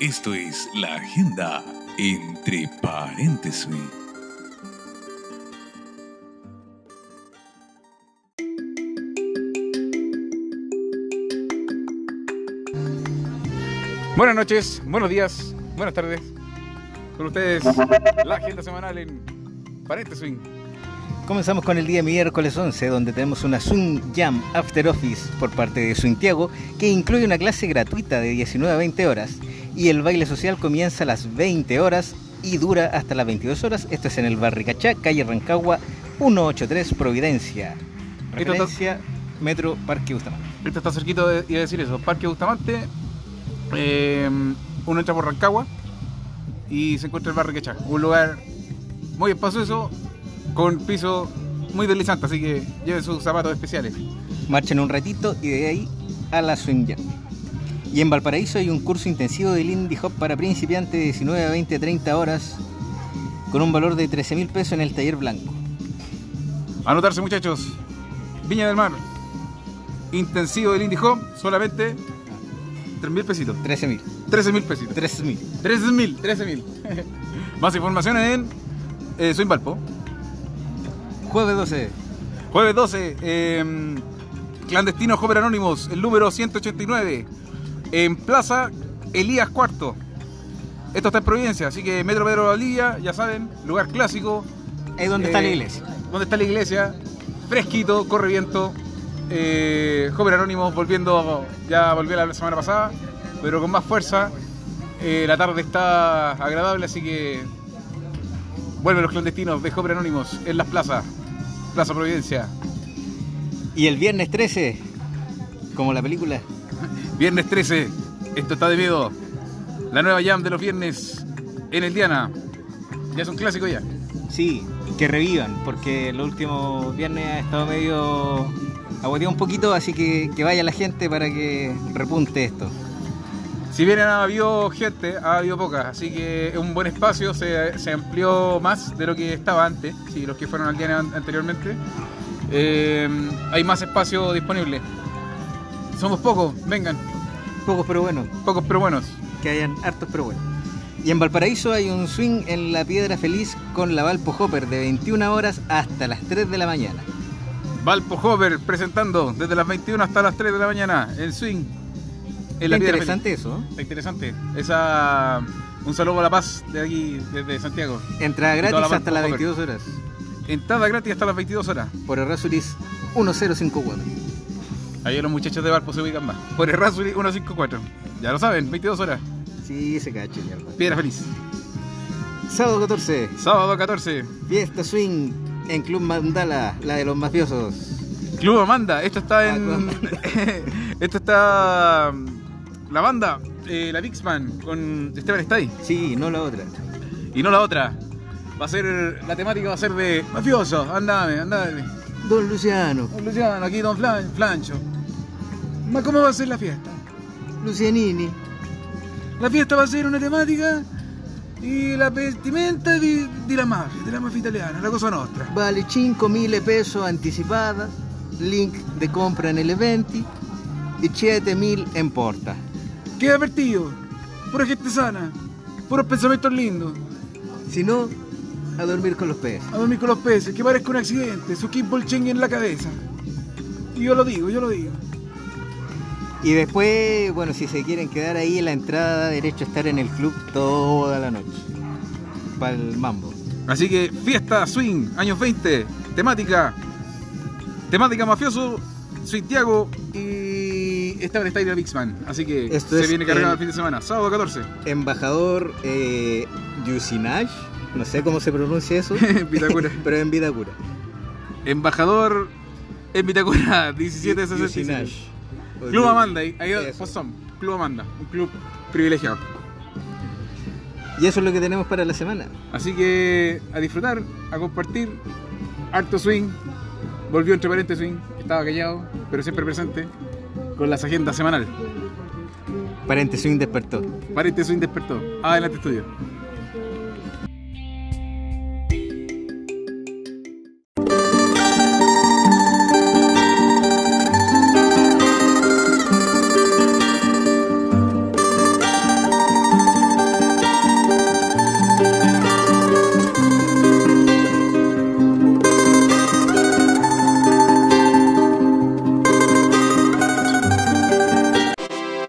Esto es la agenda entre paréntesis. Buenas noches, buenos días, buenas tardes. Con ustedes la agenda semanal en paréntesis. Comenzamos con el día miércoles 11, donde tenemos una Zoom Jam After Office por parte de Suintiago, que incluye una clase gratuita de 19 a 20 horas. Y el baile social comienza a las 20 horas y dura hasta las 22 horas. Esto es en el Barricachá, calle Rancagua, 183 Providencia. Referencia Metro Parque Bustamante. Esto está cerquito de, iba a decir eso, Parque Bustamante. eh, uno entra por Rancagua y se encuentra el barrio Quechá. Un lugar muy espacioso, con piso muy deslizante, así que lleven sus zapatos especiales. Marchen un ratito y de ahí a la Swing Jam. Y en Valparaíso hay un curso intensivo de Lindy Hop para principiantes de 19 a 20 30 horas con un valor de 13 mil pesos en el taller blanco. Anotarse muchachos. Viña del Mar. Intensivo del Indie Home, solamente 3 mil pesitos. 13 mil. 13 mil pesitos. 13 mil. 13 mil, 13 mil. Más información en eh, Soy Valpo. Jueves 12. Jueves 12, eh, Clandestino Joven Anónimos, el número 189, en Plaza Elías Cuarto. Esto está en Providencia, así que Metro Pedro Valdivia, ya saben, lugar clásico. Ahí donde está la Eh, iglesia. Donde está la iglesia, fresquito, corre viento. Eh, Joven Anónimos volviendo, ya volvió la semana pasada, pero con más fuerza. Eh, la tarde está agradable, así que vuelven los clandestinos de Joven Anónimos en las plazas. Plaza Providencia. Y el viernes 13, como la película, Viernes 13, esto está de miedo. La nueva jam de los viernes en el Diana. Ya es un clásico ya. sí, que revivan, porque el último viernes ha estado medio aguateado un poquito, así que que vaya la gente para que repunte esto. Si bien ha habido gente, ha habido poca, así que es un buen espacio, se, se amplió más de lo que estaba antes, sí, los que fueron al Diana an- anteriormente. Eh, hay más espacio disponible. Somos pocos, vengan, Pocos pero buenos, pocos pero buenos. que hayan hartos pero buenos. Y en Valparaíso hay un swing en la Piedra Feliz con la Valpo Hopper de 21 horas hasta las 3 de la mañana. Valpo Hover presentando desde las 21 hasta las 3 de la mañana en Swing. En la Está Piedra interesante eso. ¿eh? Está interesante. Esa, un saludo a la paz de aquí, desde Santiago. Entrada gratis la hasta las Valpo Hopper. 22 horas Entrada gratis hasta las 22 horas. por Errázuriz 1054. Ahí los muchachos de Valpo se ubican más. Por Errázuriz 154. Ya lo saben, 22 horas. Sí, se cache, mierda. Piedra feliz. Sábado 14, Sábado 14. fiesta swing en Club Mandala, la de los mafiosos. Club Amanda. Esto está Ah, en. Esto está. mm, La banda, eh, la Bixman, con Esteban Stay. Sí, no la otra. Y no la otra. Va a ser. La temática va a ser de. Mafioso, andame, andame. Don Luciano, Don Luciano, aquí Don Flan- Flancho. Ma, ¿Cómo va a ser la fiesta? Lucianini. La fiesta va a ser una temática y la vestimenta de, de la mafia, de la mafia italiana, la cosa nostra. Vale 5.000 pesos anticipada, link de compra en el eventi y 7.000 en porta. Queda advertido, pura gente sana, puros pensamientos lindos, Si no, a dormir con los peces. a dormir con los peces, que parezca un accidente, su kickball en la cabeza. Y yo lo digo, yo lo digo. Y después, bueno, si se quieren quedar ahí en la entrada, derecho a estar en el club toda la noche. Para el mambo. Así que fiesta, swing, años 20, temática, temática mafioso, Santiago y Esteban Style Bixman. Así que Esto se viene cargado el- el fin de semana, sábado 14. Embajador eh, Yusinaj, no sé cómo se pronuncia eso. Vitacura. pero en Vitacura. Embajador en Vitacura, 1767. Club Amanda, ahí, pues son, Club Amanda, un club privilegiado. Y eso es lo que tenemos para la semana. Así que a disfrutar, a compartir, harto swing, volvió entre paréntesis swing, estaba callado, pero siempre presente, con las agendas semanales. Paréntesis despertó. Paréntesis swing despertó. Adelante estudio.